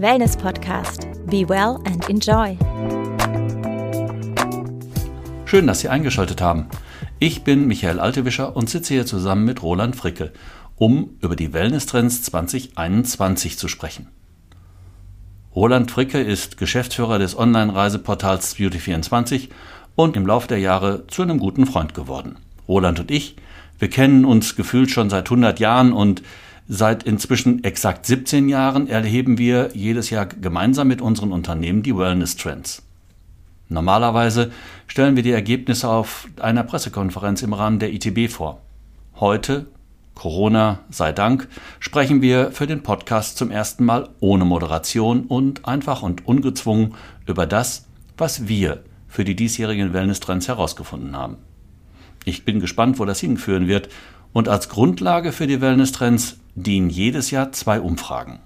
Wellness Podcast. Be well and enjoy. Schön, dass Sie eingeschaltet haben. Ich bin Michael Altewischer und sitze hier zusammen mit Roland Fricke, um über die Wellness-Trends 2021 zu sprechen. Roland Fricke ist Geschäftsführer des Online-Reiseportals Beauty24 und im Laufe der Jahre zu einem guten Freund geworden. Roland und ich, wir kennen uns gefühlt schon seit 100 Jahren und Seit inzwischen exakt 17 Jahren erheben wir jedes Jahr gemeinsam mit unseren Unternehmen die Wellness Trends. Normalerweise stellen wir die Ergebnisse auf einer Pressekonferenz im Rahmen der ITB vor. Heute, Corona sei Dank, sprechen wir für den Podcast zum ersten Mal ohne Moderation und einfach und ungezwungen über das, was wir für die diesjährigen Wellness-Trends herausgefunden haben. Ich bin gespannt, wo das hinführen wird und als Grundlage für die Wellness-Trends dienen jedes Jahr zwei Umfragen.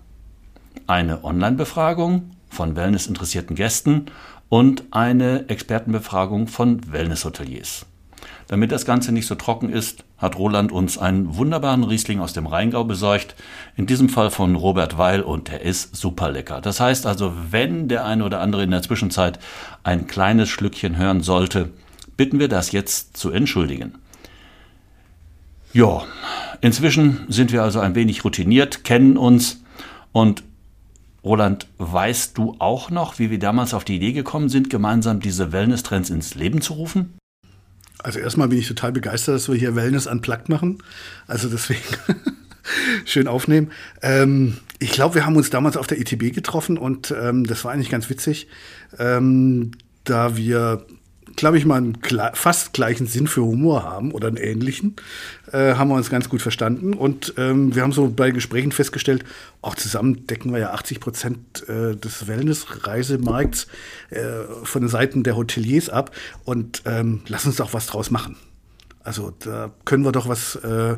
Eine Online-Befragung von Wellness-interessierten Gästen und eine Expertenbefragung von Wellness-Hoteliers. Damit das Ganze nicht so trocken ist, hat Roland uns einen wunderbaren Riesling aus dem Rheingau besorgt. In diesem Fall von Robert Weil und der ist super lecker. Das heißt also, wenn der eine oder andere in der Zwischenzeit ein kleines Schlückchen hören sollte, bitten wir das jetzt zu entschuldigen. Ja, inzwischen sind wir also ein wenig routiniert, kennen uns und Roland, weißt du auch noch, wie wir damals auf die Idee gekommen sind, gemeinsam diese Wellness-Trends ins Leben zu rufen? Also erstmal bin ich total begeistert, dass wir hier Wellness unplugged machen. Also deswegen schön aufnehmen. Ähm, ich glaube, wir haben uns damals auf der ETB getroffen und ähm, das war eigentlich ganz witzig, ähm, da wir glaube ich mal, einen fast gleichen Sinn für Humor haben oder einen ähnlichen, äh, haben wir uns ganz gut verstanden. Und ähm, wir haben so bei Gesprächen festgestellt, auch zusammen decken wir ja 80 Prozent äh, des Wellness-Reisemarkts äh, von den Seiten der Hoteliers ab. Und ähm, lass uns doch was draus machen. Also da können wir doch was äh,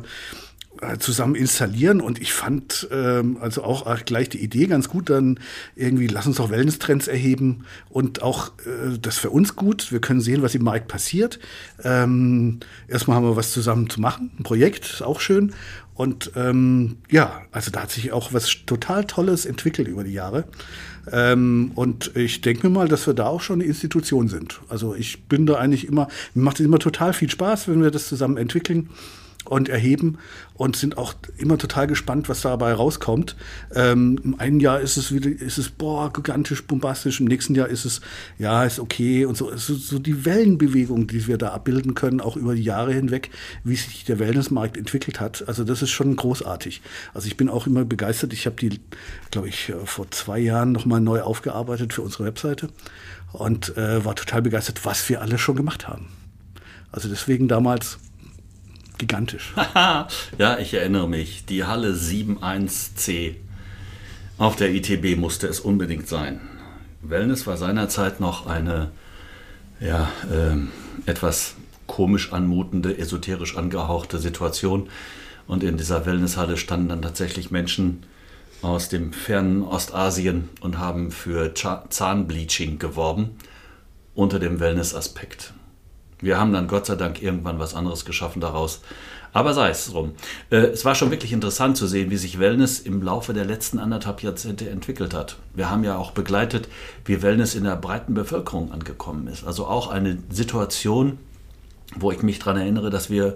zusammen installieren und ich fand ähm, also auch gleich die Idee ganz gut, dann irgendwie lass uns doch Wellness-Trends erheben und auch äh, das für uns gut. Wir können sehen, was im Markt passiert. Ähm, erstmal haben wir was zusammen zu machen, ein Projekt, ist auch schön. Und ähm, ja, also da hat sich auch was total Tolles entwickelt über die Jahre. Ähm, und ich denke mir mal, dass wir da auch schon eine Institution sind. Also ich bin da eigentlich immer, mir macht es immer total viel Spaß, wenn wir das zusammen entwickeln und erheben und sind auch immer total gespannt, was dabei rauskommt. Ähm, Im einen Jahr ist es wieder, ist es boah, gigantisch, bombastisch, im nächsten Jahr ist es, ja, ist okay und so. So, so die Wellenbewegung, die wir da abbilden können, auch über die Jahre hinweg, wie sich der Wellnessmarkt entwickelt hat. Also das ist schon großartig. Also ich bin auch immer begeistert. Ich habe die, glaube ich, äh, vor zwei Jahren nochmal neu aufgearbeitet für unsere Webseite und äh, war total begeistert, was wir alle schon gemacht haben. Also deswegen damals gigantisch. ja, ich erinnere mich. Die Halle 71C. Auf der ITB musste es unbedingt sein. Wellness war seinerzeit noch eine ja, äh, etwas komisch anmutende, esoterisch angehauchte Situation. Und in dieser Wellnesshalle standen dann tatsächlich Menschen aus dem fernen Ostasien und haben für Zahnbleaching geworben unter dem Wellness-Aspekt. Wir haben dann Gott sei Dank irgendwann was anderes geschaffen daraus. Aber sei es drum. Äh, es war schon wirklich interessant zu sehen, wie sich Wellness im Laufe der letzten anderthalb Jahrzehnte entwickelt hat. Wir haben ja auch begleitet, wie Wellness in der breiten Bevölkerung angekommen ist. Also auch eine Situation, wo ich mich daran erinnere, dass wir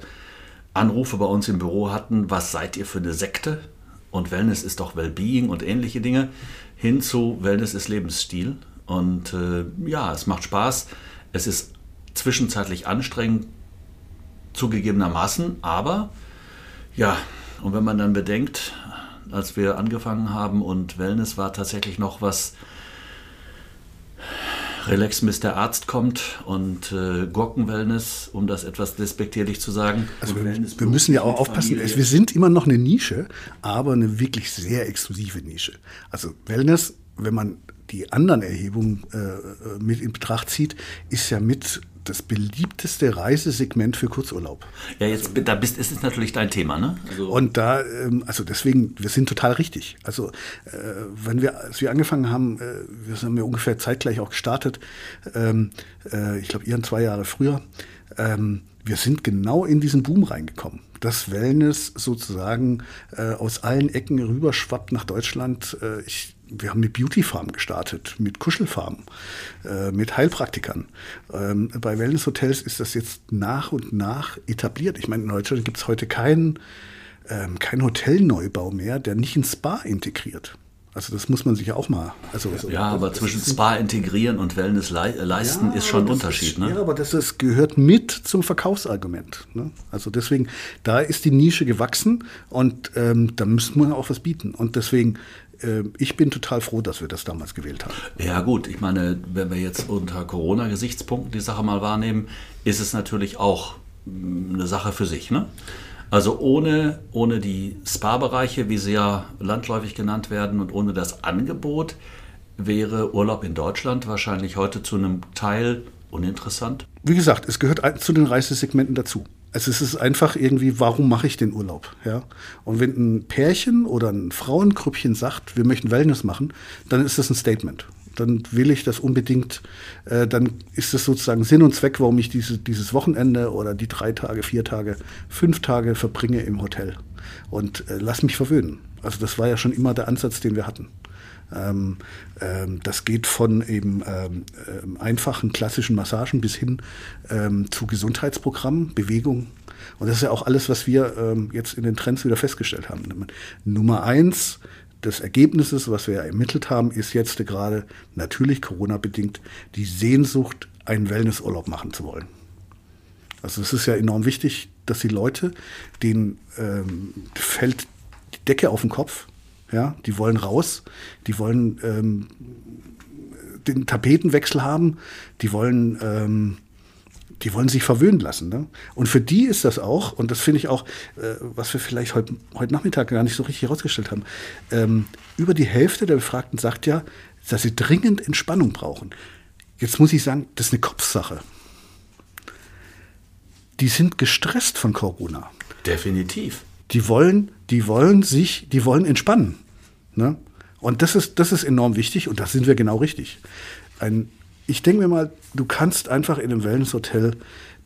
Anrufe bei uns im Büro hatten, was seid ihr für eine Sekte? Und Wellness ist doch Wellbeing und ähnliche Dinge, hin zu Wellness ist Lebensstil. Und äh, ja, es macht Spaß. Es ist zwischenzeitlich anstrengend, zugegebenermaßen, aber ja, und wenn man dann bedenkt, als wir angefangen haben und Wellness war tatsächlich noch was, Relax, bis der Arzt kommt und äh, Gurkenwellness, um das etwas despektierlich zu sagen. Also wir, wir müssen ja auch aufpassen, Familie. wir sind immer noch eine Nische, aber eine wirklich sehr exklusive Nische. Also Wellness, wenn man die anderen Erhebungen äh, mit in Betracht zieht, ist ja mit das beliebteste Reisesegment für Kurzurlaub. Ja, jetzt da bist, ist es natürlich dein Thema, ne? Also und da, ähm, also deswegen, wir sind total richtig. Also äh, wenn wir, als wir angefangen haben, äh, wir sind ja ungefähr zeitgleich auch gestartet. Ähm, äh, ich glaube, ihr zwei Jahre früher. Ähm, wir sind genau in diesen Boom reingekommen. Das Wellness sozusagen äh, aus allen Ecken rüberschwappt nach Deutschland. Äh, ich wir haben mit Beauty Farm gestartet, mit Kuschelfarmen, äh, mit Heilpraktikern. Ähm, bei Wellnesshotels ist das jetzt nach und nach etabliert. Ich meine, in Deutschland gibt es heute keinen ähm, kein Hotelneubau mehr, der nicht ein Spa integriert. Also das muss man sich ja auch mal. Also, ja, ja aber zwischen Spa integrieren und Wellness le leisten ja, ist schon ein Unterschied. Ist, ne? Ja, aber das ist, gehört mit zum Verkaufsargument. Ne? Also deswegen, da ist die Nische gewachsen und ähm, da müssen wir auch was bieten. Und deswegen, äh, ich bin total froh, dass wir das damals gewählt haben. Ja gut, ich meine, wenn wir jetzt unter Corona-Gesichtspunkten die Sache mal wahrnehmen, ist es natürlich auch mm, eine Sache für sich. Ne? Also ohne, ohne die Spa-Bereiche, wie sie ja landläufig genannt werden, und ohne das Angebot wäre Urlaub in Deutschland wahrscheinlich heute zu einem Teil uninteressant. Wie gesagt, es gehört zu den Reisesegmenten dazu. Also es ist einfach irgendwie, warum mache ich den Urlaub? Ja? Und wenn ein Pärchen oder ein Frauengrüppchen sagt, wir möchten Wellness machen, dann ist das ein Statement dann will ich das unbedingt, äh, dann ist das sozusagen Sinn und Zweck, warum ich diese, dieses Wochenende oder die drei Tage, vier Tage, fünf Tage verbringe im Hotel. Und äh, lass mich verwöhnen. Also das war ja schon immer der Ansatz, den wir hatten. Ähm, ähm, das geht von eben ähm, ähm einfachen klassischen Massagen bis hin ähm, zu Gesundheitsprogrammen, Bewegung. Und das ist ja auch alles, was wir ähm, jetzt in den Trends wieder festgestellt haben. Nummer eins, des Ergebnisses, was wir ja ermittelt haben, ist jetzt gerade natürlich Corona-bedingt die Sehnsucht, einen Wellnessurlaub machen zu wollen. Also es ist ja enorm wichtig, dass die Leute, denen fällt die Decke auf den Kopf, ja, die wollen raus, die wollen ähm, den Tapetenwechsel haben, die wollen ähm, die wollen sich verwöhnen lassen. Ne? Und für die ist das auch, und das finde ich auch, äh, was wir vielleicht heute, heute Nachmittag gar nicht so richtig herausgestellt haben, ähm, über die Hälfte der Befragten sagt ja, dass sie dringend Entspannung brauchen. Jetzt muss ich sagen, das ist eine Kopfsache. Die sind gestresst von Corona. Definitiv. Die wollen, die wollen sich, die wollen entspannen. Ne? Und das ist, das ist enorm wichtig und da sind wir genau richtig. Ein ich denke mir mal, du kannst einfach in einem Wellnesshotel,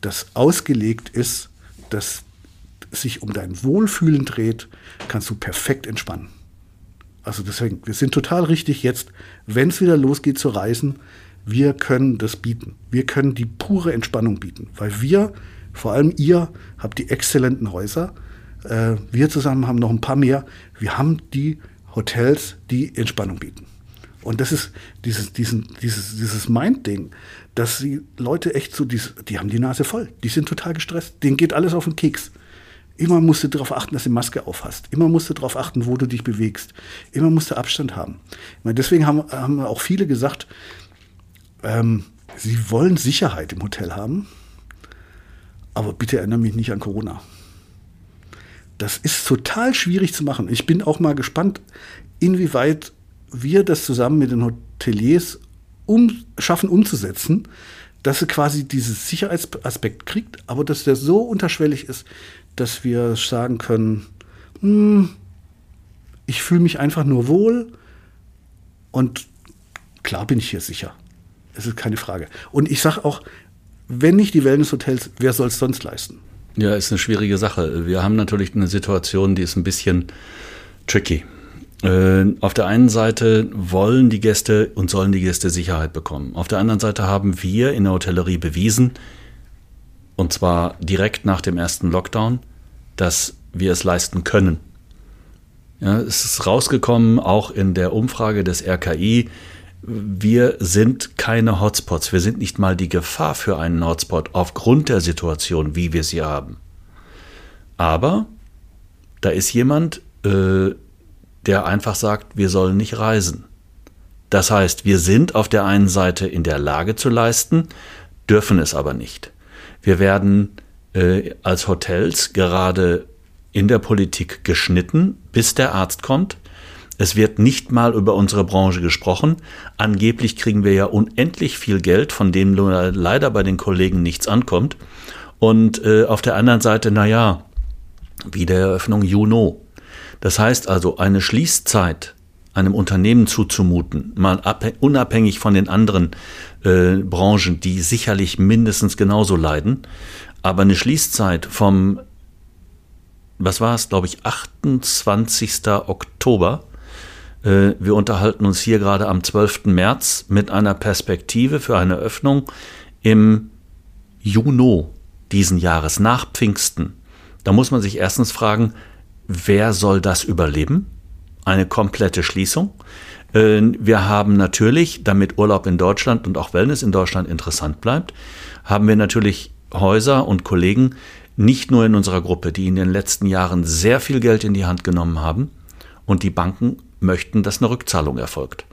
das ausgelegt ist, das sich um dein Wohlfühlen dreht, kannst du perfekt entspannen. Also deswegen, wir sind total richtig jetzt, wenn es wieder losgeht zu reisen, wir können das bieten. Wir können die pure Entspannung bieten, weil wir, vor allem ihr, habt die exzellenten Häuser. Äh, wir zusammen haben noch ein paar mehr. Wir haben die Hotels, die Entspannung bieten. Und das ist dieses, diesen, dieses, dieses Mind-Ding, dass die Leute echt so, die, die haben die Nase voll. Die sind total gestresst. Denen geht alles auf den Keks. Immer musst du darauf achten, dass du Maske aufhast. Immer musst du darauf achten, wo du dich bewegst. Immer musst du Abstand haben. Meine, deswegen haben, haben auch viele gesagt, ähm, sie wollen Sicherheit im Hotel haben, aber bitte erinnere mich nicht an Corona. Das ist total schwierig zu machen. Ich bin auch mal gespannt, inwieweit wir das zusammen mit den Hoteliers um, schaffen umzusetzen, dass sie quasi diesen Sicherheitsaspekt kriegt, aber dass der so unterschwellig ist, dass wir sagen können, hm, ich fühle mich einfach nur wohl und klar bin ich hier sicher. Es ist keine Frage. Und ich sage auch, wenn nicht die Wellnesshotels, wer soll es sonst leisten? Ja, ist eine schwierige Sache. Wir haben natürlich eine Situation, die ist ein bisschen tricky. Äh, auf der einen Seite wollen die Gäste und sollen die Gäste Sicherheit bekommen. Auf der anderen Seite haben wir in der Hotellerie bewiesen, und zwar direkt nach dem ersten Lockdown, dass wir es leisten können. Ja, es ist rausgekommen, auch in der Umfrage des RKI, wir sind keine Hotspots. Wir sind nicht mal die Gefahr für einen Hotspot aufgrund der Situation, wie wir sie haben. Aber da ist jemand, äh, der einfach sagt, wir sollen nicht reisen. Das heißt, wir sind auf der einen Seite in der Lage zu leisten, dürfen es aber nicht. Wir werden äh, als Hotels gerade in der Politik geschnitten, bis der Arzt kommt. Es wird nicht mal über unsere Branche gesprochen. Angeblich kriegen wir ja unendlich viel Geld, von dem leider bei den Kollegen nichts ankommt. Und äh, auf der anderen Seite, naja, Wiedereröffnung Juno. Das heißt also, eine Schließzeit einem Unternehmen zuzumuten, mal unabhängig von den anderen äh, Branchen, die sicherlich mindestens genauso leiden, aber eine Schließzeit vom, was war es, glaube ich, 28. Oktober wir unterhalten uns hier gerade am 12. März mit einer Perspektive für eine Öffnung im Juni diesen Jahres, nach Pfingsten. Da muss man sich erstens fragen, wer soll das überleben? Eine komplette Schließung. Äh, wir haben natürlich, damit Urlaub in Deutschland und auch Wellness in Deutschland interessant bleibt, haben wir natürlich Häuser und Kollegen, nicht nur in unserer Gruppe, die in den letzten Jahren sehr viel Geld in die Hand genommen haben und die Banken möchten, dass eine Rückzahlung erfolgt.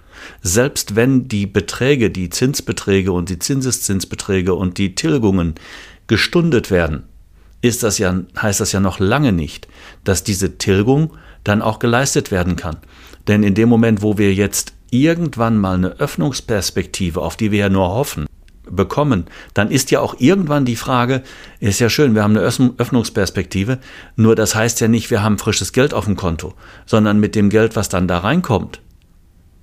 Selbst wenn die Beträge, die Zinsbeträge und die Zinseszinsbeträge und die Tilgungen gestundet werden, ist das ja, heißt das ja noch lange nicht, dass diese Tilgung dann auch geleistet werden kann. Denn in dem Moment, wo wir jetzt irgendwann mal eine Öffnungsperspektive, auf die wir ja nur hoffen, bekommen, dann ist ja auch irgendwann die Frage, ist ja schön, wir haben eine Öffnungsperspektive, nur das heißt ja nicht, wir haben frisches Geld auf dem Konto, sondern mit dem Geld, was dann da reinkommt,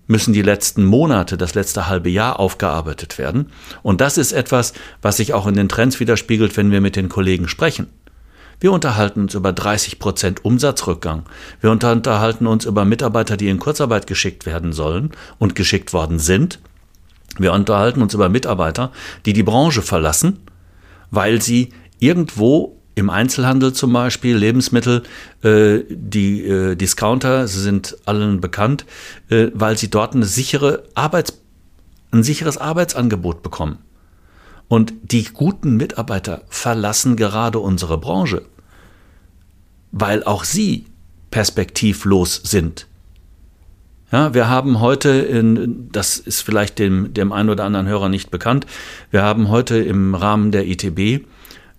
müssen die letzten Monate, das letzte halbe Jahr aufgearbeitet werden. Und das ist etwas, was sich auch in den Trends widerspiegelt, wenn wir mit den Kollegen sprechen. Wir unterhalten uns über 30 Prozent Umsatzrückgang. Wir unterhalten uns über Mitarbeiter, die in Kurzarbeit geschickt werden sollen und geschickt worden sind. Wir unterhalten uns über Mitarbeiter, die die Branche verlassen, weil sie irgendwo im Einzelhandel zum Beispiel, Lebensmittel, äh, die äh, Discounter sind allen bekannt, äh, weil sie dort eine sichere Arbeits-, ein sicheres Arbeitsangebot bekommen. Und die guten Mitarbeiter verlassen gerade unsere Branche, weil auch sie perspektivlos sind. Ja, wir haben heute, in, das ist vielleicht dem, dem einen oder anderen Hörer nicht bekannt, wir haben heute im Rahmen der ITB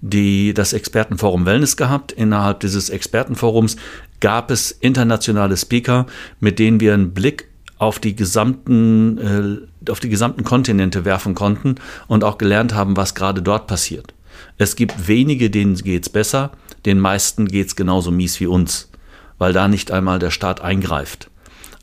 die, das Expertenforum Wellness gehabt. Innerhalb dieses Expertenforums gab es internationale Speaker, mit denen wir einen Blick auf die gesamten, äh, auf die gesamten Kontinente werfen konnten und auch gelernt haben, was gerade dort passiert. Es gibt wenige, denen geht's besser, den meisten geht's genauso mies wie uns, weil da nicht einmal der Staat eingreift.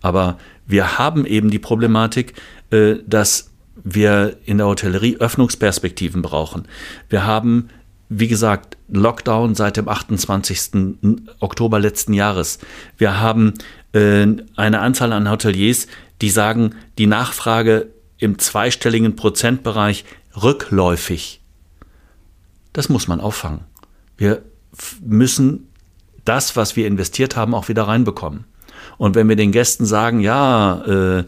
Aber wir haben eben die Problematik, äh, dass wir in der Hotellerie Öffnungsperspektiven brauchen. Wir haben wie gesagt, Lockdown seit dem 28. Oktober letzten Jahres. Wir haben äh, eine Anzahl an Hoteliers, die sagen, die Nachfrage im zweistelligen Prozentbereich rückläufig. Das muss man auffangen. Wir müssen das, was wir investiert haben, auch wieder reinbekommen. Und wenn wir den Gästen sagen, ja, äh,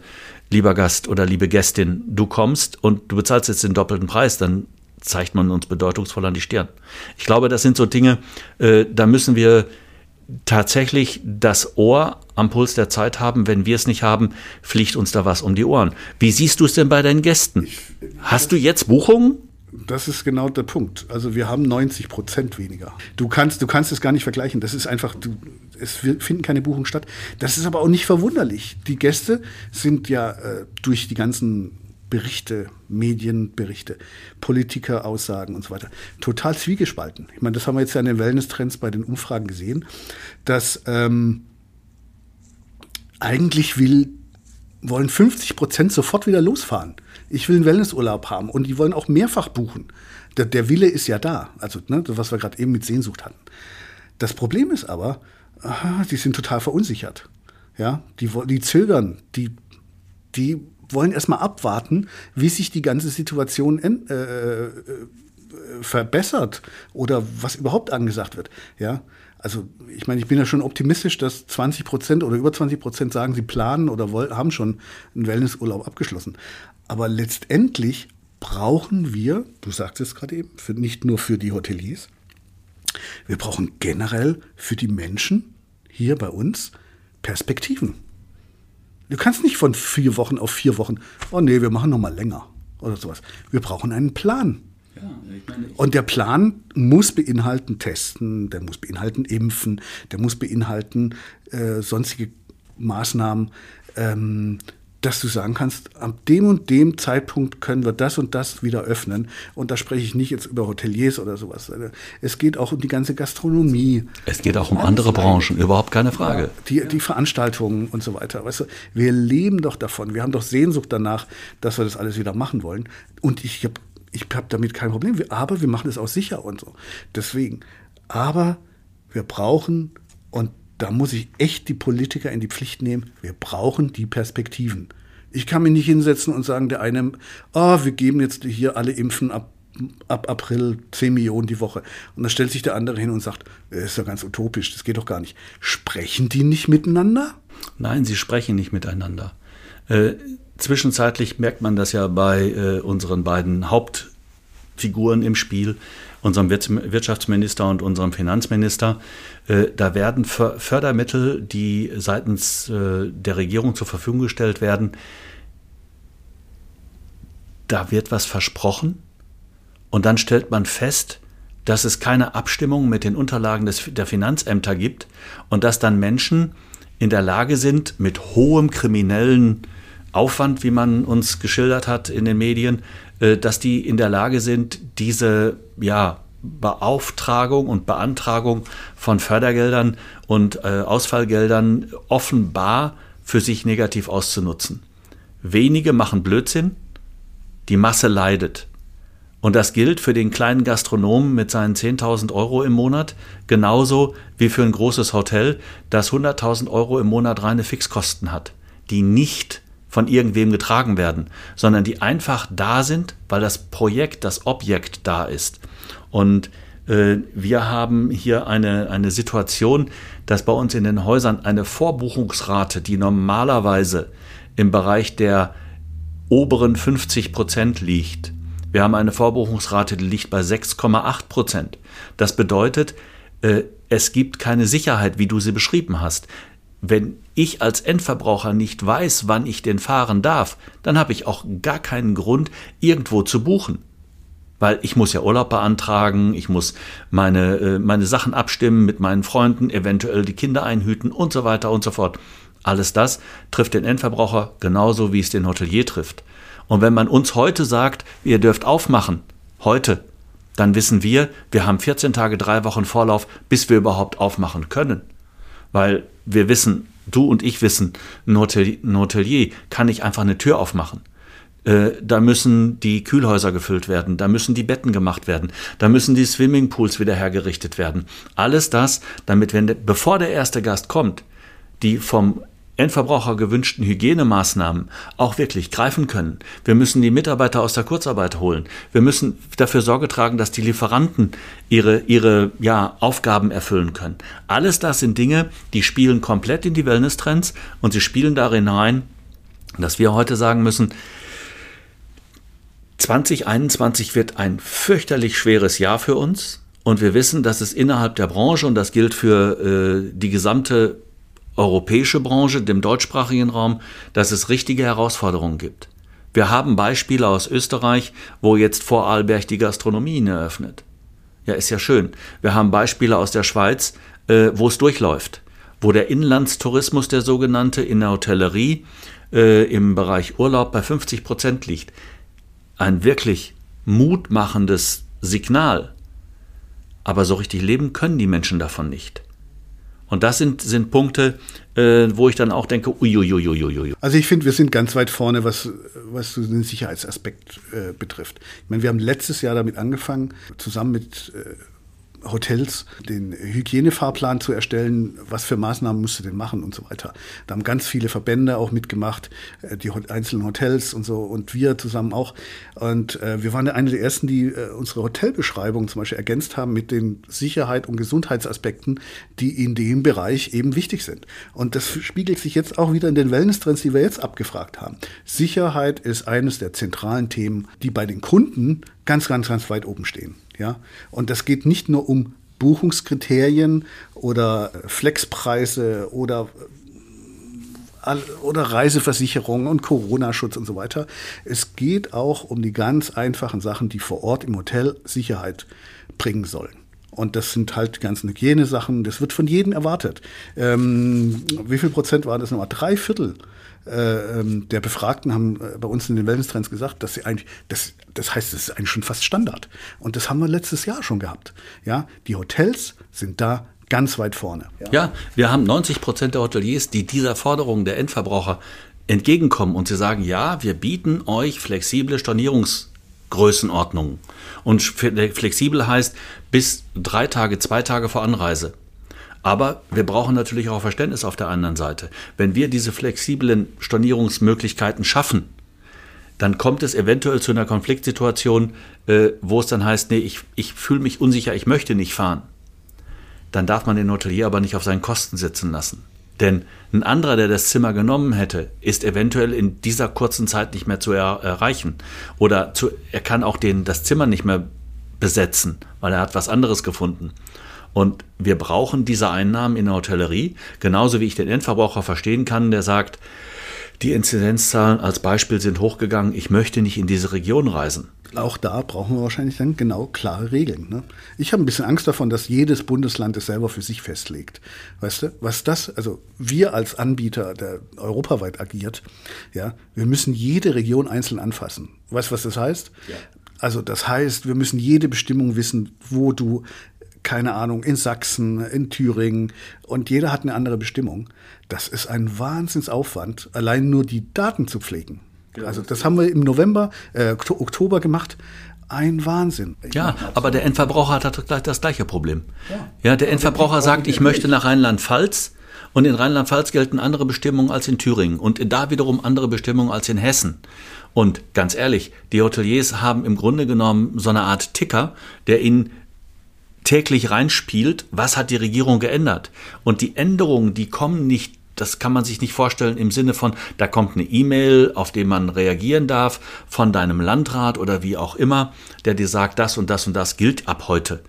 lieber Gast oder liebe Gästin, du kommst und du bezahlst jetzt den doppelten Preis, dann zeigt man uns bedeutungsvoll an die Stirn. Ich glaube, das sind so Dinge, äh, da müssen wir tatsächlich das Ohr am Puls der Zeit haben. Wenn wir es nicht haben, fliegt uns da was um die Ohren. Wie siehst du es denn bei deinen Gästen? Hast du jetzt Buchungen? Das ist genau der Punkt. Also wir haben 90 Prozent weniger. Du kannst, du kannst es gar nicht vergleichen. Das ist einfach, du, es finden keine Buchungen statt. Das ist aber auch nicht verwunderlich. Die Gäste sind ja äh, durch die ganzen Berichte, Medienberichte, Politikeraussagen und so weiter. Total zwiegespalten. Ich meine, das haben wir jetzt ja in den Wellness-Trends bei den Umfragen gesehen, dass ähm, eigentlich will, wollen 50 Prozent sofort wieder losfahren. Ich will einen Wellnessurlaub haben und die wollen auch mehrfach buchen. Der, der Wille ist ja da, also ne, was wir gerade eben mit Sehnsucht hatten. Das Problem ist aber, aha, die sind total verunsichert. Ja, die, die zögern, die, die wollen erstmal abwarten, wie sich die ganze Situation äh, äh, verbessert oder was überhaupt angesagt wird. Ja, also ich meine, ich bin ja schon optimistisch, dass 20 Prozent oder über 20 Prozent sagen, sie planen oder wollen, haben schon einen Wellnessurlaub abgeschlossen. Aber letztendlich brauchen wir, du sagst es gerade eben, für, nicht nur für die Hoteliers, wir brauchen generell für die Menschen hier bei uns Perspektiven. Du kannst nicht von vier Wochen auf vier Wochen, oh nee, wir machen noch mal länger oder sowas. Wir brauchen einen Plan. Ja, ich meine, ich Und der Plan muss beinhalten Testen, der muss beinhalten Impfen, der muss beinhalten äh, sonstige Maßnahmen. Ähm, dass du sagen kannst, ab dem und dem Zeitpunkt können wir das und das wieder öffnen. Und da spreche ich nicht jetzt über Hoteliers oder sowas. Es geht auch um die ganze Gastronomie. Es geht auch um andere Branchen, überhaupt keine Frage. Ja, die, die Veranstaltungen und so weiter. Weißt du, wir leben doch davon. Wir haben doch Sehnsucht danach, dass wir das alles wieder machen wollen. Und ich habe ich hab damit kein Problem. Aber wir machen es auch sicher und so. Deswegen. Aber wir brauchen, und da muss ich echt die Politiker in die Pflicht nehmen. Wir brauchen die Perspektiven. Ich kann mich nicht hinsetzen und sagen, der eine, oh, wir geben jetzt hier alle Impfen ab, ab April 10 Millionen die Woche. Und dann stellt sich der andere hin und sagt, das ist ja ganz utopisch, das geht doch gar nicht. Sprechen die nicht miteinander? Nein, sie sprechen nicht miteinander. Äh, zwischenzeitlich merkt man das ja bei äh, unseren beiden Hauptfiguren im Spiel, unserem Wirtschaftsminister und unserem Finanzminister. Äh, da werden Fördermittel, die seitens äh, der Regierung zur Verfügung gestellt werden, da wird was versprochen und dann stellt man fest, dass es keine Abstimmung mit den Unterlagen des, der Finanzämter gibt und dass dann Menschen in der Lage sind, mit hohem kriminellen Aufwand, wie man uns geschildert hat in den Medien, dass die in der Lage sind, diese ja, Beauftragung und Beantragung von Fördergeldern und äh, Ausfallgeldern offenbar für sich negativ auszunutzen. Wenige machen Blödsinn, die Masse leidet. Und das gilt für den kleinen Gastronomen mit seinen 10.000 Euro im Monat genauso wie für ein großes Hotel, das 100.000 Euro im Monat reine Fixkosten hat, die nicht von irgendwem getragen werden, sondern die einfach da sind, weil das Projekt, das Objekt da ist. Und äh, wir haben hier eine, eine Situation, dass bei uns in den Häusern eine Vorbuchungsrate, die normalerweise im Bereich der oberen 50 Prozent liegt. Wir haben eine Vorbuchungsrate, die liegt bei 6,8 Prozent. Das bedeutet, äh, es gibt keine Sicherheit, wie du sie beschrieben hast. Wenn ich als Endverbraucher nicht weiß, wann ich den fahren darf, dann habe ich auch gar keinen Grund, irgendwo zu buchen. Weil ich muss ja Urlaub beantragen, ich muss meine, äh, meine Sachen abstimmen mit meinen Freunden, eventuell die Kinder einhüten und so weiter und so fort. Alles das trifft den Endverbraucher genauso, wie es den Hotelier trifft. Und wenn man uns heute sagt, ihr dürft aufmachen, heute, dann wissen wir, wir haben 14 Tage, drei Wochen Vorlauf, bis wir überhaupt aufmachen können. Weil wir wissen, du und ich wissen, ein Hotelier, ein Hotelier kann nicht einfach eine Tür aufmachen. Äh, da müssen die Kühlhäuser gefüllt werden, da müssen die Betten gemacht werden, da müssen die Swimmingpools wieder hergerichtet werden. Alles das, damit, wenn, bevor der erste Gast kommt, die vom Endverbraucher gewünschten Hygienemaßnahmen auch wirklich greifen können. Wir müssen die Mitarbeiter aus der Kurzarbeit holen. Wir müssen dafür Sorge tragen, dass die Lieferanten ihre, ihre ja, Aufgaben erfüllen können. Alles das sind Dinge, die spielen komplett in die Wellness-Trends und sie spielen darin rein, dass wir heute sagen müssen, 2021 wird ein fürchterlich schweres Jahr für uns. Und wir wissen, dass es innerhalb der Branche, und das gilt für äh, die gesamte europäische Branche, dem deutschsprachigen Raum, dass es richtige Herausforderungen gibt. Wir haben Beispiele aus Österreich, wo jetzt vor Arlberg die Gastronomie eröffnet. Ja, ist ja schön. Wir haben Beispiele aus der Schweiz, äh, wo es durchläuft, wo der Inlandstourismus, der sogenannte, in der Hotellerie äh, im Bereich Urlaub bei 50 Prozent liegt. Ein wirklich mutmachendes Signal. Aber so richtig leben können die Menschen davon nicht. Und das sind, sind Punkte, äh, wo ich dann auch denke, uiuiuiuiui. Also ich finde, wir sind ganz weit vorne, was, was den Sicherheitsaspekt äh, betrifft. Ich meine, wir haben letztes Jahr damit angefangen, zusammen mit äh, Hotels den Hygienefahrplan zu erstellen, was für Maßnahmen musst du denn machen und so weiter. Da haben ganz viele Verbände auch mitgemacht, äh, die einzelnen Hotels und so und wir zusammen auch. Und äh, wir waren eine der ersten, die äh, unsere Hotelbeschreibung zum Beispiel ergänzt haben mit den Sicherheit- und Gesundheitsaspekten, die in dem Bereich eben wichtig sind. Und das spiegelt sich jetzt auch wieder in den Wellness-Trends, die wir jetzt abgefragt haben. Sicherheit ist eines der zentralen Themen, die bei den Kunden ganz, ganz, ganz weit oben stehen. Ja? Und das geht nicht nur um Buchungskriterien oder Flexpreise oder oder Reiseversicherung und Corona-Schutz und so weiter. Es geht auch um die ganz einfachen Sachen, die vor Ort im Hotel Sicherheit bringen sollen. Und das sind halt die ganzen Hygienesachen, das wird von jedem erwartet. Ähm, wie viel Prozent waren das nochmal? Drei Viertel äh, ähm, der Befragten haben äh, bei uns in den Wellness-Trends gesagt, dass sie eigentlich, das, das heißt, das ist eigentlich schon fast Standard. Und das haben wir letztes Jahr schon gehabt. Ja, die Hotels sind da ganz weit vorne. Ja, ja wir haben 90 Prozent der Hoteliers, die dieser Forderung der Endverbraucher entgegenkommen und sie sagen, ja, wir bieten euch flexible Stornierungsgrößenordnungen. Und flexibel heißt bis drei Tage, zwei Tage vor Anreise. Aber wir brauchen natürlich auch Verständnis auf der anderen Seite. Wenn wir diese flexiblen Stornierungsmöglichkeiten schaffen, dann kommt es eventuell zu einer Konfliktsituation, äh, wo es dann heißt, nee, ich, ich fühle mich unsicher, ich möchte nicht fahren. Dann darf man den Hotelier aber nicht auf seinen Kosten sitzen lassen. Denn ein anderer, der das Zimmer genommen hätte, ist eventuell in dieser kurzen Zeit nicht mehr zu er erreichen. Oder zu, er kann auch den, das Zimmer nicht mehr besetzen, weil er hat was anderes gefunden. Und wir brauchen diese Einnahmen in der Hotellerie, genauso wie ich den Endverbraucher verstehen kann, der sagt, die Inzidenzzahlen als Beispiel sind hochgegangen, ich möchte nicht in diese Region reisen. Auch da brauchen wir wahrscheinlich dann genau klare Regeln. Ne? Ich habe ein bisschen Angst davon, dass jedes Bundesland es selber für sich festlegt. Weißt du, was das, also wir als Anbieter, der europaweit agiert, ja, wir müssen jede Region einzeln anfassen. Weißt du, was das heißt? Ja. Also das heißt, wir müssen jede Bestimmung wissen, wo du keine Ahnung, in Sachsen, in Thüringen und jeder hat eine andere Bestimmung. Das ist ein Wahnsinnsaufwand, allein nur die Daten zu pflegen. Also das haben wir im November, äh, Oktober gemacht. Ein Wahnsinn. Ja, aber der Endverbraucher hat das gleiche Problem. Ja, ja der Endverbraucher sagt, ich möchte nach Rheinland-Pfalz und in Rheinland-Pfalz gelten andere Bestimmungen als in Thüringen und da wiederum andere Bestimmungen als in Hessen. Und ganz ehrlich, die Hoteliers haben im Grunde genommen so eine Art Ticker, der ihnen täglich reinspielt, was hat die Regierung geändert. Und die Änderungen, die kommen nicht das kann man sich nicht vorstellen im Sinne von, da kommt eine E-Mail, auf die man reagieren darf, von deinem Landrat oder wie auch immer, der dir sagt, das und das und das gilt ab heute.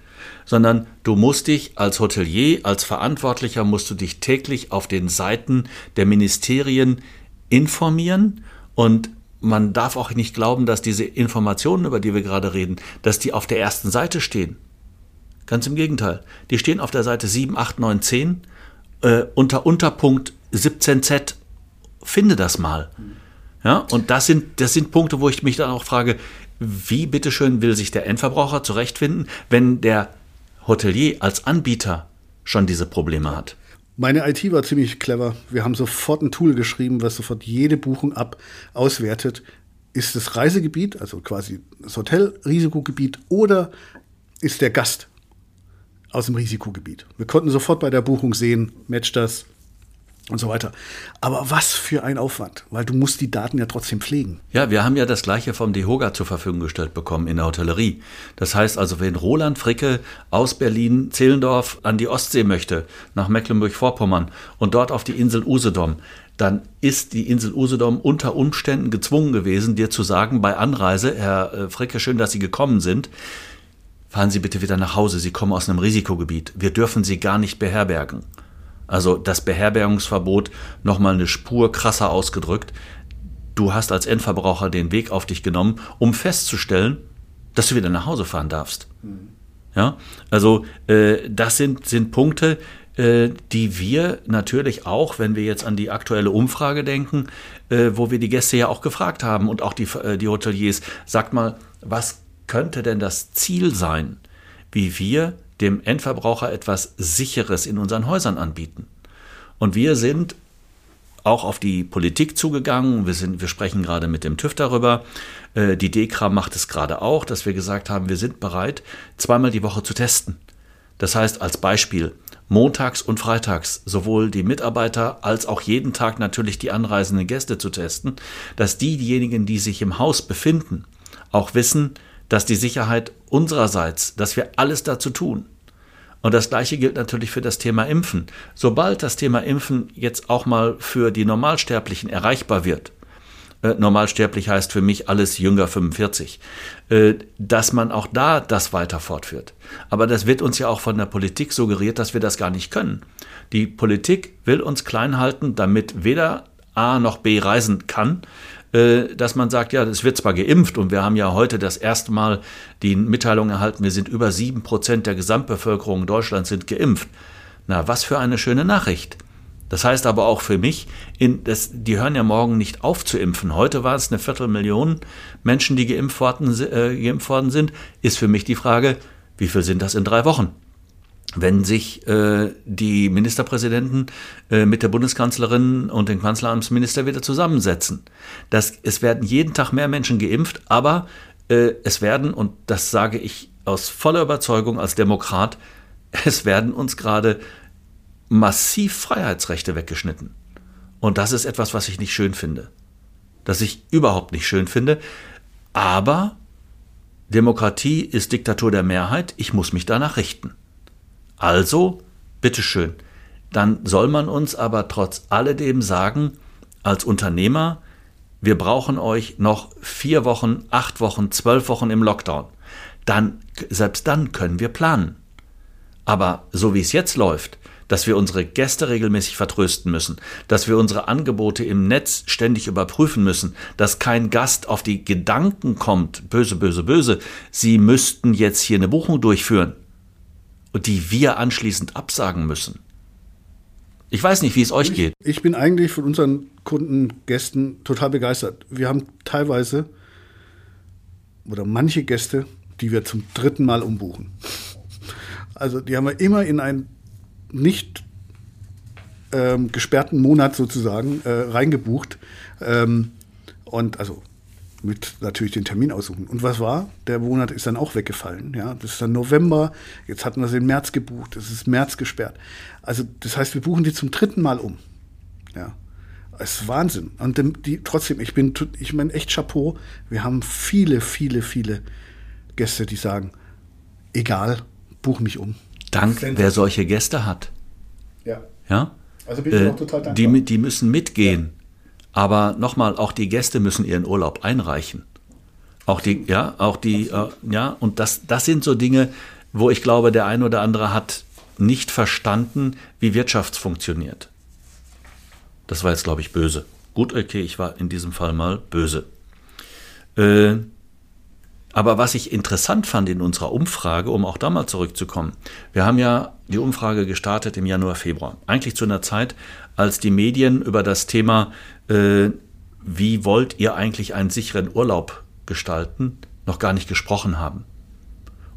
Sondern du musst dich als Hotelier, als Verantwortlicher, musst du dich täglich auf den Seiten der Ministerien informieren und man darf auch nicht glauben, dass diese Informationen, über die wir gerade reden, dass die auf der ersten Seite stehen. Ganz im Gegenteil. Die stehen auf der Seite 7, 8, 9, 10 äh, unter Unterpunkt 17z. Finde das mal. Ja, und das sind, das sind Punkte, wo ich mich dann auch frage, wie bitteschön will sich der Endverbraucher zurechtfinden, wenn der Hotelier als Anbieter schon diese Probleme hat? Meine IT war ziemlich clever. Wir haben sofort ein Tool geschrieben, was sofort jede Buchung ab auswertet. Ist das Reisegebiet, also quasi das Hotel Risikogebiet, oder ist der Gast aus dem Risikogebiet. Wir konnten sofort bei der Buchung sehen, matcht das und so weiter. Aber was für ein Aufwand, weil du musst die Daten ja trotzdem pflegen. Ja, wir haben ja das gleiche vom DEHOGA zur Verfügung gestellt bekommen in der Hotellerie. Das heißt also, wenn Roland Fricke aus Berlin Zehlendorf an die Ostsee möchte, nach Mecklenburg-Vorpommern und dort auf die Insel Usedom, dann ist die Insel Usedom unter Umständen gezwungen gewesen, dir zu sagen bei Anreise, Herr äh, Fricke, schön, dass Sie gekommen sind, fahren Sie bitte wieder nach Hause, Sie kommen aus einem Risikogebiet, wir dürfen Sie gar nicht beherbergen. Also das Beherbergungsverbot nochmal eine Spur krasser ausgedrückt. Du hast als Endverbraucher den Weg auf dich genommen, um festzustellen, dass du wieder nach Hause fahren darfst. Mhm. Ja, also äh, das sind, sind Punkte, äh, die wir natürlich auch, wenn wir jetzt an die aktuelle Umfrage denken, äh, wo wir die Gäste ja auch gefragt haben und auch die, äh, die Hoteliers, sagt mal, was könnte denn das Ziel sein, wie wir dem Endverbraucher etwas Sicheres in unseren Häusern anbieten? Und wir sind auch auf die Politik zugegangen. Wir, sind, wir sprechen gerade mit dem TÜV darüber. Äh, die DEKRA macht es gerade auch, dass wir gesagt haben, wir sind bereit, zweimal die Woche zu testen. Das heißt als Beispiel, montags und freitags sowohl die Mitarbeiter als auch jeden Tag natürlich die anreisenden Gäste zu testen, dass diejenigen, die sich im Haus befinden, auch wissen, dass die Sicherheit unsererseits, dass wir alles dazu tun. Und das Gleiche gilt natürlich für das Thema Impfen. Sobald das Thema Impfen jetzt auch mal für die Normalsterblichen erreichbar wird, äh, normalsterblich heißt für mich alles jünger 45, äh, dass man auch da das weiter fortführt. Aber das wird uns ja auch von der Politik suggeriert, dass wir das gar nicht können. Die Politik will uns klein halten, damit weder A noch B reisen kann, dass man sagt, ja, es wird zwar geimpft und wir haben ja heute das erste Mal die Mitteilung erhalten, wir sind über sieben Prozent der Gesamtbevölkerung Deutschlands sind geimpft. Na, was für eine schöne Nachricht. Das heißt aber auch für mich, in, das, die hören ja morgen nicht auf zu impfen. Heute war es eine Viertelmillion Menschen, die geimpft worden, äh, geimpft worden sind. Ist für mich die Frage, wie viel sind das in drei Wochen? Wenn sich äh, die Ministerpräsidenten äh, mit der Bundeskanzlerin und dem Kanzleramtsminister wieder zusammensetzen. Das, es werden jeden Tag mehr Menschen geimpft, aber äh, es werden, und das sage ich aus voller Überzeugung als Demokrat, es werden uns gerade massiv Freiheitsrechte weggeschnitten. Und das ist etwas, was ich nicht schön finde. Das ich überhaupt nicht schön finde. Aber Demokratie ist Diktatur der Mehrheit. Ich muss mich danach richten. Also, bitteschön. Dann soll man uns aber trotz alledem sagen, als Unternehmer, wir brauchen euch noch vier Wochen, acht Wochen, zwölf Wochen im Lockdown. Dann, selbst dann können wir planen. Aber so wie es jetzt läuft, dass wir unsere Gäste regelmäßig vertrösten müssen, dass wir unsere Angebote im Netz ständig überprüfen müssen, dass kein Gast auf die Gedanken kommt, böse, böse, böse, sie müssten jetzt hier eine Buchung durchführen, die wir anschließend absagen müssen. Ich weiß nicht, wie es euch ich, geht. Ich bin eigentlich von unseren Kunden, Gästen total begeistert. Wir haben teilweise oder manche Gäste, die wir zum dritten Mal umbuchen. Also die haben wir immer in einen nicht ähm, gesperrten Monat sozusagen äh, reingebucht. Ähm, und also mit natürlich den Termin aussuchen. Und was war? Der Monat ist dann auch weggefallen. Ja, das ist dann November. Jetzt hatten wir es im März gebucht. Es ist März gesperrt. Also das heißt, wir buchen die zum dritten Mal um. Ja, es ist Wahnsinn. Und die, trotzdem, ich bin, ich meine echt Chapeau. Wir haben viele, viele, viele Gäste, die sagen, egal, buch mich um. Dank, wer solche Gäste hat. Ja. Ja. Also bin ich äh, auch total dankbar. Die, die müssen mitgehen. Ja. Aber nochmal, auch die Gäste müssen ihren Urlaub einreichen. Auch die, ja, auch die, äh, ja, und das, das sind so Dinge, wo ich glaube, der ein oder andere hat nicht verstanden, wie Wirtschaft funktioniert. Das war jetzt, glaube ich, böse. Gut, okay, ich war in diesem Fall mal böse. Äh, aber was ich interessant fand in unserer Umfrage, um auch da mal zurückzukommen, wir haben ja die Umfrage gestartet im Januar, Februar. Eigentlich zu einer Zeit, als die Medien über das Thema, äh, wie wollt ihr eigentlich einen sicheren Urlaub gestalten, noch gar nicht gesprochen haben.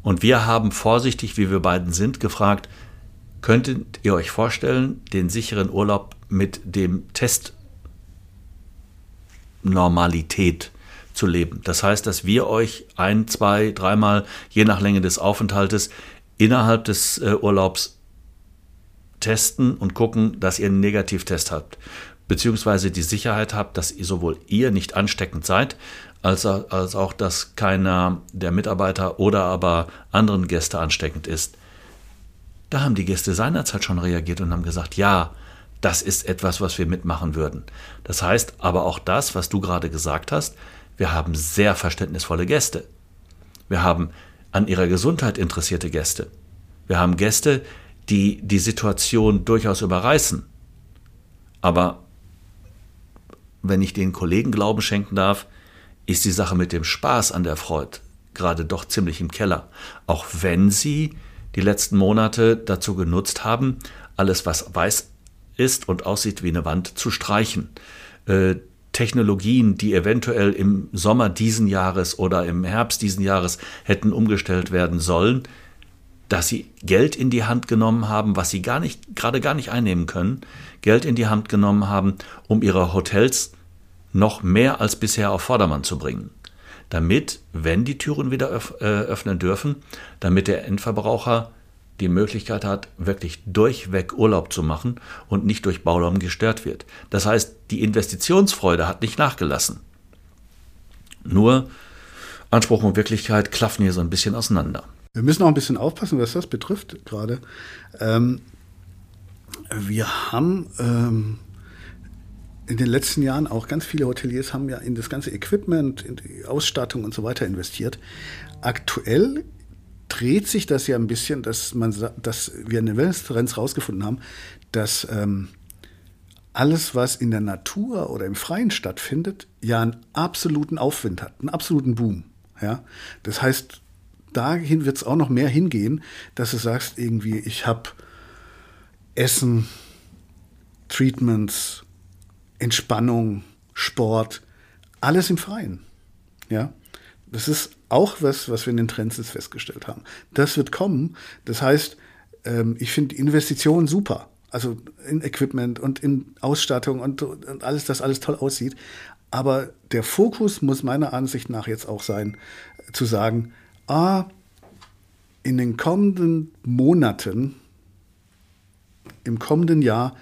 Und wir haben vorsichtig, wie wir beiden sind, gefragt, könntet ihr euch vorstellen, den sicheren Urlaub mit dem Test Normalität zu leben. Das heißt, dass wir euch ein, zwei, dreimal, je nach Länge des Aufenthaltes, innerhalb des äh, Urlaubs testen und gucken, dass ihr einen Negativtest habt. Beziehungsweise die Sicherheit habt, dass ihr sowohl ihr nicht ansteckend seid, als, als auch, dass keiner der Mitarbeiter oder aber anderen Gäste ansteckend ist. Da haben die Gäste seinerzeit schon reagiert und haben gesagt, ja, das ist etwas, was wir mitmachen würden. Das heißt aber auch das, was du gerade gesagt hast, wir haben sehr verständnisvolle Gäste. Wir haben an ihrer Gesundheit interessierte Gäste. Wir haben Gäste, die die Situation durchaus überreißen. Aber wenn ich den Kollegen Glauben schenken darf, ist die Sache mit dem Spaß an der Freude gerade doch ziemlich im Keller. Auch wenn sie die letzten Monate dazu genutzt haben, alles, was weiß ist und aussieht wie eine Wand, zu streichen. Äh, Technologien, die eventuell im Sommer diesen Jahres oder im Herbst diesen Jahres hätten umgestellt werden sollen, dass sie Geld in die Hand genommen haben, was sie gar nicht, gerade gar nicht einnehmen können, Geld in die Hand genommen haben, um ihre Hotels noch mehr als bisher auf Vordermann zu bringen. Damit, wenn die Türen wieder äh, öffnen dürfen, damit der Endverbraucher die Möglichkeit hat, wirklich durchweg Urlaub zu machen und nicht durch Baulärm gestört wird. Das heißt, die Investitionsfreude hat nicht nachgelassen. Nur Anspruch und Wirklichkeit klaffen hier so ein bisschen auseinander. Wir müssen auch ein bisschen aufpassen, was das betrifft gerade. Ähm, wir haben ähm, in den letzten Jahren auch ganz viele Hoteliers haben ja in das ganze Equipment, in die Ausstattung und so weiter investiert. Aktuell dreht sich das ja ein bisschen, dass, man, dass wir in den Wellness-Trends rausgefunden haben, dass ähm, alles, was in der Natur oder im Freien stattfindet, ja einen absoluten Aufwind hat, einen absoluten Boom. Ja? Das heißt, dahin wird es auch noch mehr hingehen, dass du sagst, irgendwie, ich habe Essen, Treatments, Entspannung, Sport, alles im Freien. Ja? Das ist auch was, was wir in den Trends jetzt festgestellt haben. Das wird kommen. Das heißt, ähm, ich finde Investitionen super. Also in Equipment und in Ausstattung und, und alles, dass alles toll aussieht. Aber der Fokus muss meiner Ansicht nach jetzt auch sein, zu sagen, ah, in den kommenden Monaten im kommenden Jahr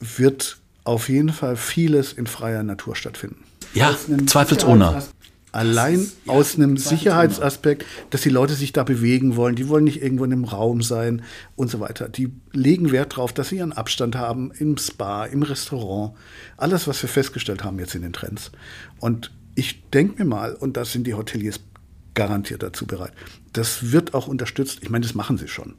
wird auf jeden Fall vieles in freier Natur stattfinden. Ja, zweifelsohne. Allein aus einem Sicherheitsaspekt, dass die Leute sich da bewegen wollen, die wollen nicht irgendwo in einem Raum sein und so weiter. Die legen Wert darauf, dass sie ihren Abstand haben im Spa, im Restaurant. Alles, was wir festgestellt haben jetzt in den Trends. Und ich denke mir mal, und das sind die Hoteliers garantiert dazu bereit. Das wird auch unterstützt. Ich meine, das machen sie schon.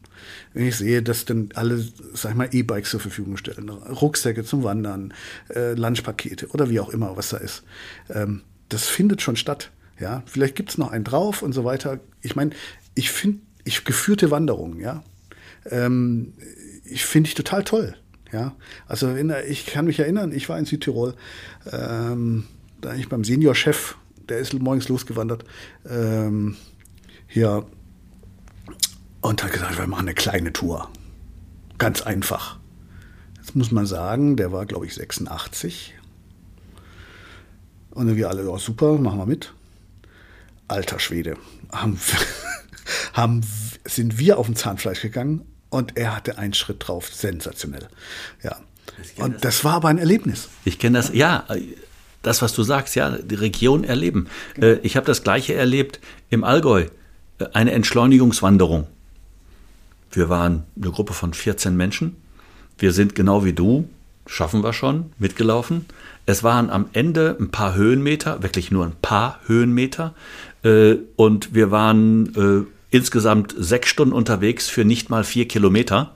Wenn ich sehe, dass dann alle, sag ich mal, E-Bikes zur Verfügung stellen, Rucksäcke zum Wandern, äh, Lunchpakete oder wie auch immer, was da ist. Ähm, das findet schon statt. Ja, vielleicht gibt es noch einen drauf und so weiter. Ich meine, ich finde, ich geführte Wanderungen, ja, ähm, ich finde ich total toll. Ja, also in, ich kann mich erinnern, ich war in Südtirol, ähm, da ich beim Seniorchef, der ist morgens losgewandert, ähm, hier und hat gesagt, wir machen eine kleine Tour. Ganz einfach. Jetzt muss man sagen, der war, glaube ich, 86. Und dann wir alle, ja, super, machen wir mit. Alter Schwede. Haben, haben, sind wir auf dem Zahnfleisch gegangen und er hatte einen Schritt drauf. Sensationell. Ja. Und das, das war aber ein Erlebnis. Ich kenne das, ja, das, was du sagst, ja, die Region erleben. Genau. Ich habe das Gleiche erlebt im Allgäu. Äh, eine Entschleunigungswanderung. Wir waren eine Gruppe von 14 Menschen. Wir sind genau wie du, schaffen wir schon, mitgelaufen. Es waren am Ende ein paar Höhenmeter, wirklich nur ein paar Höhenmeter. Äh, und wir waren insgesamt sechs Stunden unterwegs für nicht mal vier Kilometer.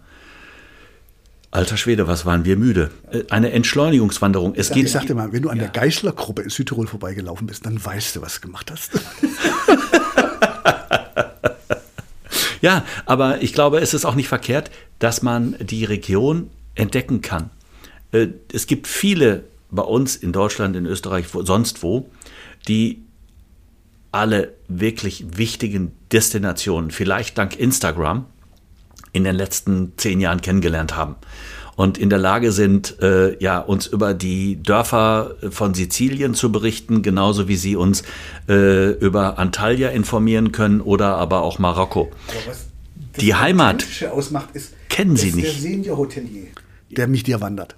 Alter Schwede, was waren wir müde. Äh, eine Entschleunigungswanderung. Es ich, geht, ich sagte mal, wenn du an ja. der Geißler-Gruppe in Südtirol vorbeigelaufen bist, dann weißt du, was du gemacht hast. ja, aber ich glaube, es ist auch nicht verkehrt, dass man die Region entdecken kann. Äh, es gibt viele bei uns in Deutschland, in Österreich, sonst wo, die alle wirklich wichtigen Destinationen, vielleicht dank Instagram, in den letzten zehn Jahren kennengelernt haben und in der Lage sind, äh, ja, uns über die Dörfer von Sizilien zu berichten, genauso wie sie uns äh, über Antalya informieren können oder aber auch Marokko. Aber die Heimat ausmacht, ist, kennen sie nicht. Der Senior Hotelier, der mich dir wandert.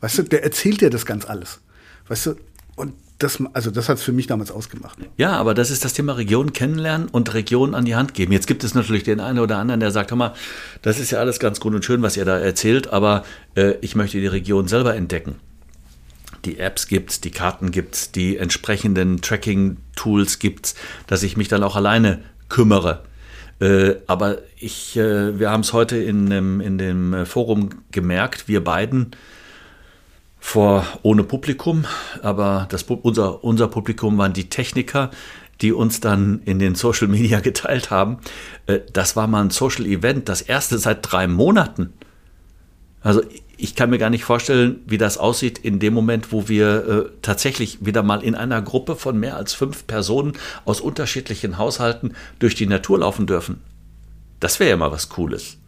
Weißt du, der erzählt dir das ganz alles. Weißt du, und das, also das hat es für mich damals ausgemacht. Ja, aber das ist das Thema Region kennenlernen und Region an die Hand geben. Jetzt gibt es natürlich den einen oder anderen, der sagt, hör mal, das ist ja alles ganz gut und schön, was ihr da erzählt, aber äh, ich möchte die Region selber entdecken. Die Apps gibt's, die Karten gibt's, die entsprechenden Tracking-Tools gibt's, dass ich mich dann auch alleine kümmere. Äh, aber ich, äh, wir haben es heute in, in dem Forum gemerkt, wir beiden, vor ohne Publikum, aber das, unser, unser Publikum waren die Techniker, die uns dann in den Social Media geteilt haben. Äh, das war mal ein Social Event, das erste seit drei Monaten. Also ich kann mir gar nicht vorstellen, wie das aussieht in dem Moment, wo wir äh, tatsächlich wieder mal in einer Gruppe von mehr als fünf Personen aus unterschiedlichen Haushalten durch die Natur laufen dürfen. Das wäre ja mal was Cooles.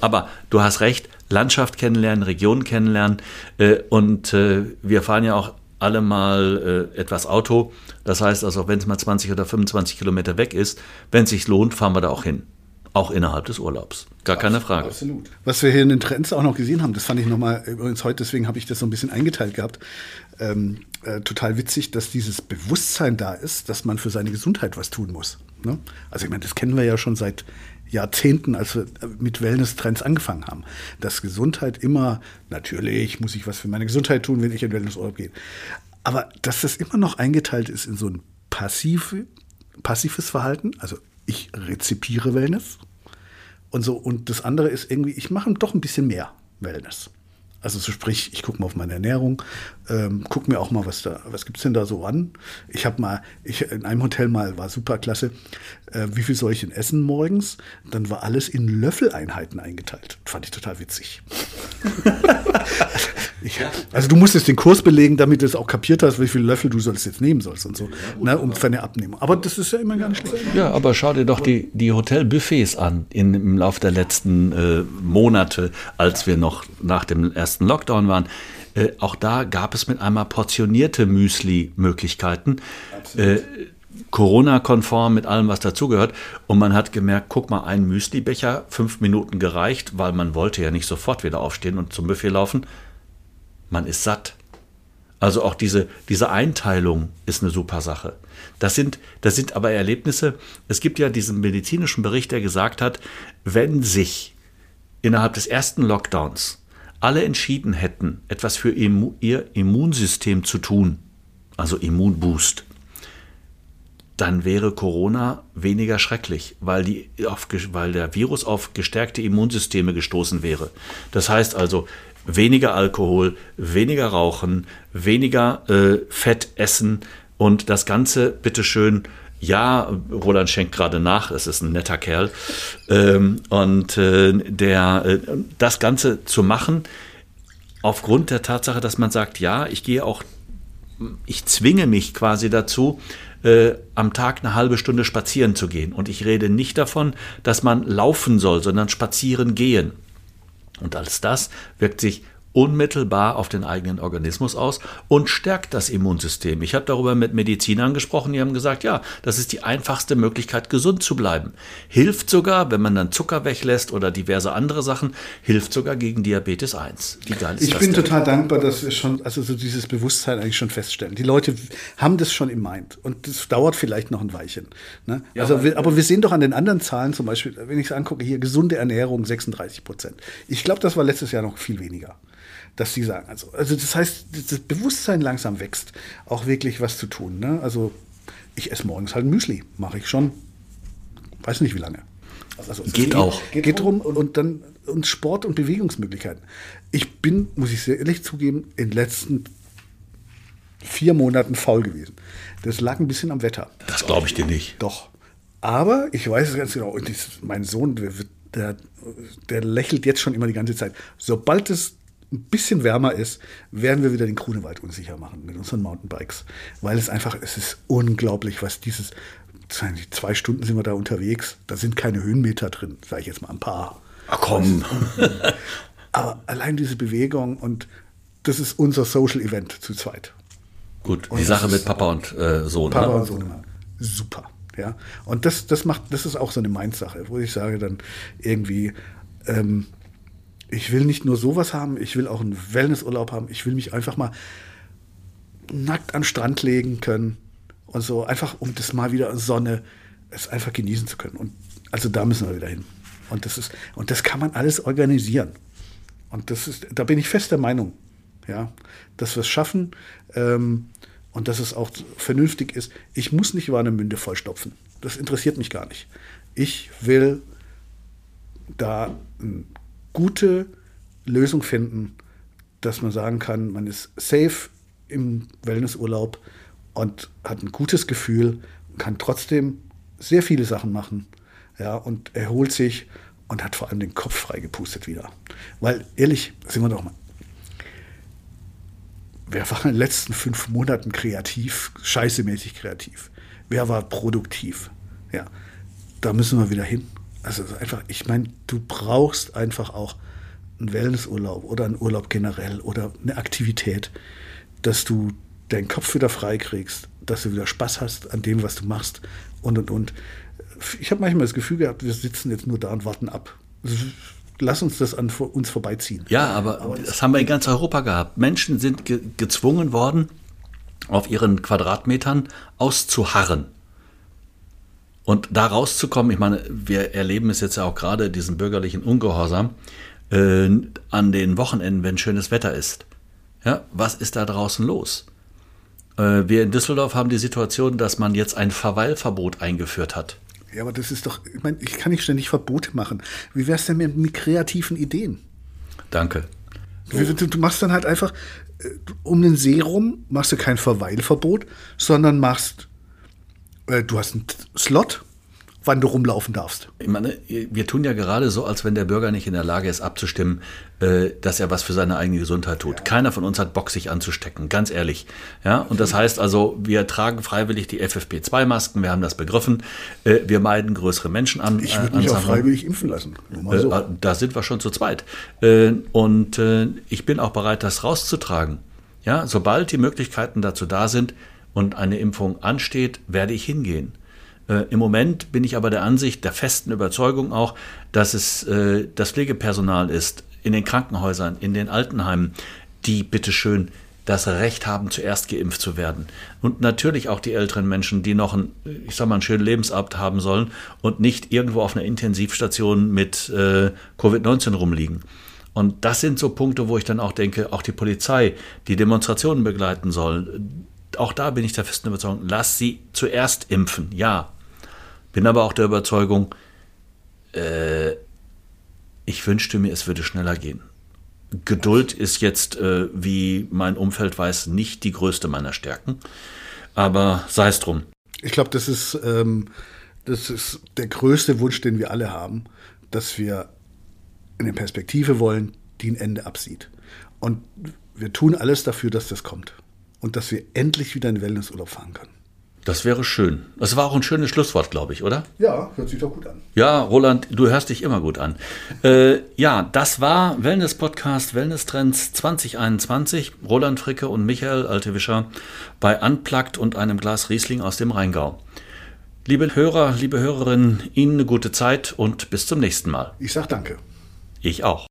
Aber du hast recht, Landschaft kennenlernen, Region kennenlernen. Äh, und äh, wir fahren ja auch alle mal äh, etwas Auto. Das heißt also, wenn es mal 20 oder 25 Kilometer weg ist, wenn es sich lohnt, fahren wir da auch hin. Auch innerhalb des Urlaubs. Gar keine Frage. Absolut. Was wir hier in den Trends auch noch gesehen haben, das fand ich nochmal, übrigens heute, deswegen habe ich das so ein bisschen eingeteilt gehabt, ähm, äh, total witzig, dass dieses Bewusstsein da ist, dass man für seine Gesundheit was tun muss. Ne? Also ich meine, das kennen wir ja schon seit Jahrzehnten, als wir mit Wellness-Trends angefangen haben. Dass Gesundheit immer, natürlich muss ich was für meine Gesundheit tun, wenn ich in Wellnessurlaub gehe. Aber dass das immer noch eingeteilt ist in so ein passive, passives Verhalten, also ich rezipiere Wellness und so, und das andere ist irgendwie, ich mache doch ein bisschen mehr Wellness. Also so sprich, ich gucke mal auf meine Ernährung, ähm, gucke mir auch mal, was da, was gibt's denn da so an? Ich habe mal, ich in einem Hotel mal war super klasse. Äh, wie viel soll ich denn essen morgens? Dann war alles in Löffeleinheiten eingeteilt. Fand ich total witzig. ich, also du musstest den Kurs belegen, damit du es auch kapiert hast, wie viele Löffel du sollst jetzt nehmen sollst und so, ne, um für eine Abnehmung. Aber das ist ja immer gar nicht schlecht. Ja, aber schau dir doch die, die Hotelbuffets an in, im Laufe der letzten äh, Monate, als wir noch nach dem ersten Lockdown waren. Äh, auch da gab es mit einmal portionierte Müsli-Möglichkeiten. Äh, Corona-konform mit allem, was dazugehört. Und man hat gemerkt, guck mal, ein Müslibecher, fünf Minuten gereicht, weil man wollte ja nicht sofort wieder aufstehen und zum Buffet laufen. Man ist satt. Also auch diese, diese Einteilung ist eine super Sache. Das sind, das sind aber Erlebnisse. Es gibt ja diesen medizinischen Bericht, der gesagt hat, wenn sich innerhalb des ersten Lockdowns alle entschieden hätten, etwas für ihr Immunsystem zu tun, also Immunboost, dann wäre Corona weniger schrecklich, weil, die auf, weil der Virus auf gestärkte Immunsysteme gestoßen wäre. Das heißt also, weniger Alkohol, weniger Rauchen, weniger äh, Fett essen und das Ganze bitteschön ja, Roland schenkt gerade nach, es ist ein netter Kerl. Ähm, und äh, der, äh, das Ganze zu machen, aufgrund der Tatsache, dass man sagt, ja, ich gehe auch, ich zwinge mich quasi dazu, äh, am Tag eine halbe Stunde spazieren zu gehen. Und ich rede nicht davon, dass man laufen soll, sondern spazieren gehen. Und als das wirkt sich unmittelbar auf den eigenen Organismus aus und stärkt das Immunsystem. Ich habe darüber mit Medizinern gesprochen, die haben gesagt, ja, das ist die einfachste Möglichkeit, gesund zu bleiben. Hilft sogar, wenn man dann Zucker weglässt oder diverse andere Sachen, hilft sogar gegen Diabetes 1. Wie geil ist ich das bin denn? total dankbar, dass wir schon, also so dieses Bewusstsein eigentlich schon feststellen. Die Leute haben das schon im Mind und das dauert vielleicht noch ein Weilchen. Ne? Ja, also, aber, aber wir sehen doch an den anderen Zahlen, zum Beispiel, wenn ich es angucke, hier gesunde Ernährung 36 Prozent. Ich glaube, das war letztes Jahr noch viel weniger dass sie sagen. Also, also das heißt, das Bewusstsein langsam wächst, auch wirklich was zu tun. Ne? Also ich esse morgens halt ein Müsli, mache ich schon, weiß nicht wie lange. Also, geht, geht auch. Geht, geht drum und, und dann und Sport und Bewegungsmöglichkeiten. Ich bin, muss ich sehr ehrlich zugeben, in den letzten vier Monaten faul gewesen. Das lag ein bisschen am Wetter. Das glaube ich dir nicht. Doch. Aber ich weiß es ganz genau. Und mein Sohn, der, der lächelt jetzt schon immer die ganze Zeit. Sobald es ein bisschen wärmer ist, werden wir wieder den Grunewald unsicher machen mit unseren Mountainbikes. Weil es einfach, es ist unglaublich, was dieses, zwei Stunden sind wir da unterwegs, da sind keine Höhenmeter drin, sage ich jetzt mal ein paar. Ach komm. Aber allein diese Bewegung und das ist unser Social Event zu zweit. Gut, und die Sache mit Papa und äh, Sohn. Papa ne? und Sohn, super. Ja, und das, das macht, das ist auch so eine Mind-Sache, wo ich sage dann irgendwie, ähm, ich will nicht nur sowas haben, ich will auch einen Wellnessurlaub haben. Ich will mich einfach mal nackt den Strand legen können und so, einfach um das mal wieder Sonne, es einfach genießen zu können. Und also da müssen wir wieder hin. Und das ist, und das kann man alles organisieren. Und das ist, da bin ich fest der Meinung, ja, dass wir es schaffen ähm, und dass es auch vernünftig ist. Ich muss nicht Warnemünde vollstopfen. Das interessiert mich gar nicht. Ich will da ein gute Lösung finden, dass man sagen kann, man ist safe im Wellnessurlaub und hat ein gutes Gefühl, kann trotzdem sehr viele Sachen machen ja, und erholt sich und hat vor allem den Kopf frei gepustet wieder. Weil ehrlich, sind wir doch mal, wer war in den letzten fünf Monaten kreativ, scheißemäßig kreativ? Wer war produktiv? Ja, da müssen wir wieder hin. Also einfach, ich meine, du brauchst einfach auch einen Wellnessurlaub oder einen Urlaub generell oder eine Aktivität, dass du deinen Kopf wieder frei kriegst, dass du wieder Spaß hast an dem, was du machst und und und. Ich habe manchmal das Gefühl gehabt, wir sitzen jetzt nur da und warten ab. Lass uns das an uns vorbeiziehen. Ja, aber, aber das, haben wir in ganz Europa gehabt. Menschen sind ge gezwungen worden, auf ihren Quadratmetern auszuharren. Und da rauszukommen, ich meine, wir erleben es jetzt ja auch gerade, diesen bürgerlichen Ungehorsam, äh, an den Wochenenden, wenn schönes Wetter ist. Ja, was ist da draußen los? Äh, wir in Düsseldorf haben die Situation, dass man jetzt ein Verweilverbot eingeführt hat. Ja, aber das ist doch, ich meine, ich kann nicht ständig Verbote machen. Wie wär's denn mit, mit kreativen Ideen? Danke. So. Du, du, machst dann halt einfach äh, um den See rum, machst du kein Verweilverbot, sondern machst du hast einen Slot, wann du rumlaufen darfst. Ich meine, wir tun ja gerade so, als wenn der Bürger nicht in der Lage ist, abzustimmen, äh, dass er was für seine eigene Gesundheit tut. Ja. Keiner von uns hat Bock, sich anzustecken, ganz ehrlich. Ja, und das heißt also, wir tragen freiwillig die FFP2-Masken, wir haben das begriffen. Äh, wir meiden größere Menschen an. Ich würde mich auch freiwillig impfen lassen. So. Da sind wir schon zu zweit. Und ich bin auch bereit, das rauszutragen. Ja, sobald die Möglichkeiten dazu da sind, und eine Impfung ansteht, werde ich hingehen. Äh, Im Moment bin ich aber der Ansicht, der festen Überzeugung auch, dass es äh, das Pflegepersonal ist, in den Krankenhäusern, in den Altenheimen, die bitteschön das Recht haben, zuerst geimpft zu werden. Und natürlich auch die älteren Menschen, die noch einen, ich sag mal, einen schönen Lebensabend haben sollen und nicht irgendwo auf einer Intensivstation mit äh, Covid-19 rumliegen. Und das sind so Punkte, wo ich dann auch denke, auch die Polizei, die Demonstrationen begleiten soll, auch da bin ich der festen Überzeugung, lass sie zuerst impfen, ja. Bin aber auch der Überzeugung, äh, ich wünschte mir, es würde schneller gehen. Geduld ist jetzt, äh, wie mein Umfeld weiß, nicht die größte meiner Stärken. Aber sei es drum. Ich glaube, das ähm, das ist der größte Wunsch, den wir alle haben, dass wir eine Perspektive wollen, die ein Ende absieht. Und wir tun alles dafür, dass das kommt. Und dass wir endlich wieder in Wellnessurlaub fahren können. Das wäre schön. Das war auch ein schönes Schlusswort, glaube ich, oder? Ja, hört sich doch gut an. Ja, Roland, du hörst dich immer gut an. Äh, ja, das war Wellness Podcast Wellness Trends 2021. Roland Fricke und Michael Altewischer bei Unplugged und einem Glas Riesling aus dem Rheingau. Liebe Hörer, liebe Hörerinnen, Ihnen eine gute Zeit und bis zum nächsten Mal. Ich sag danke. Ich auch.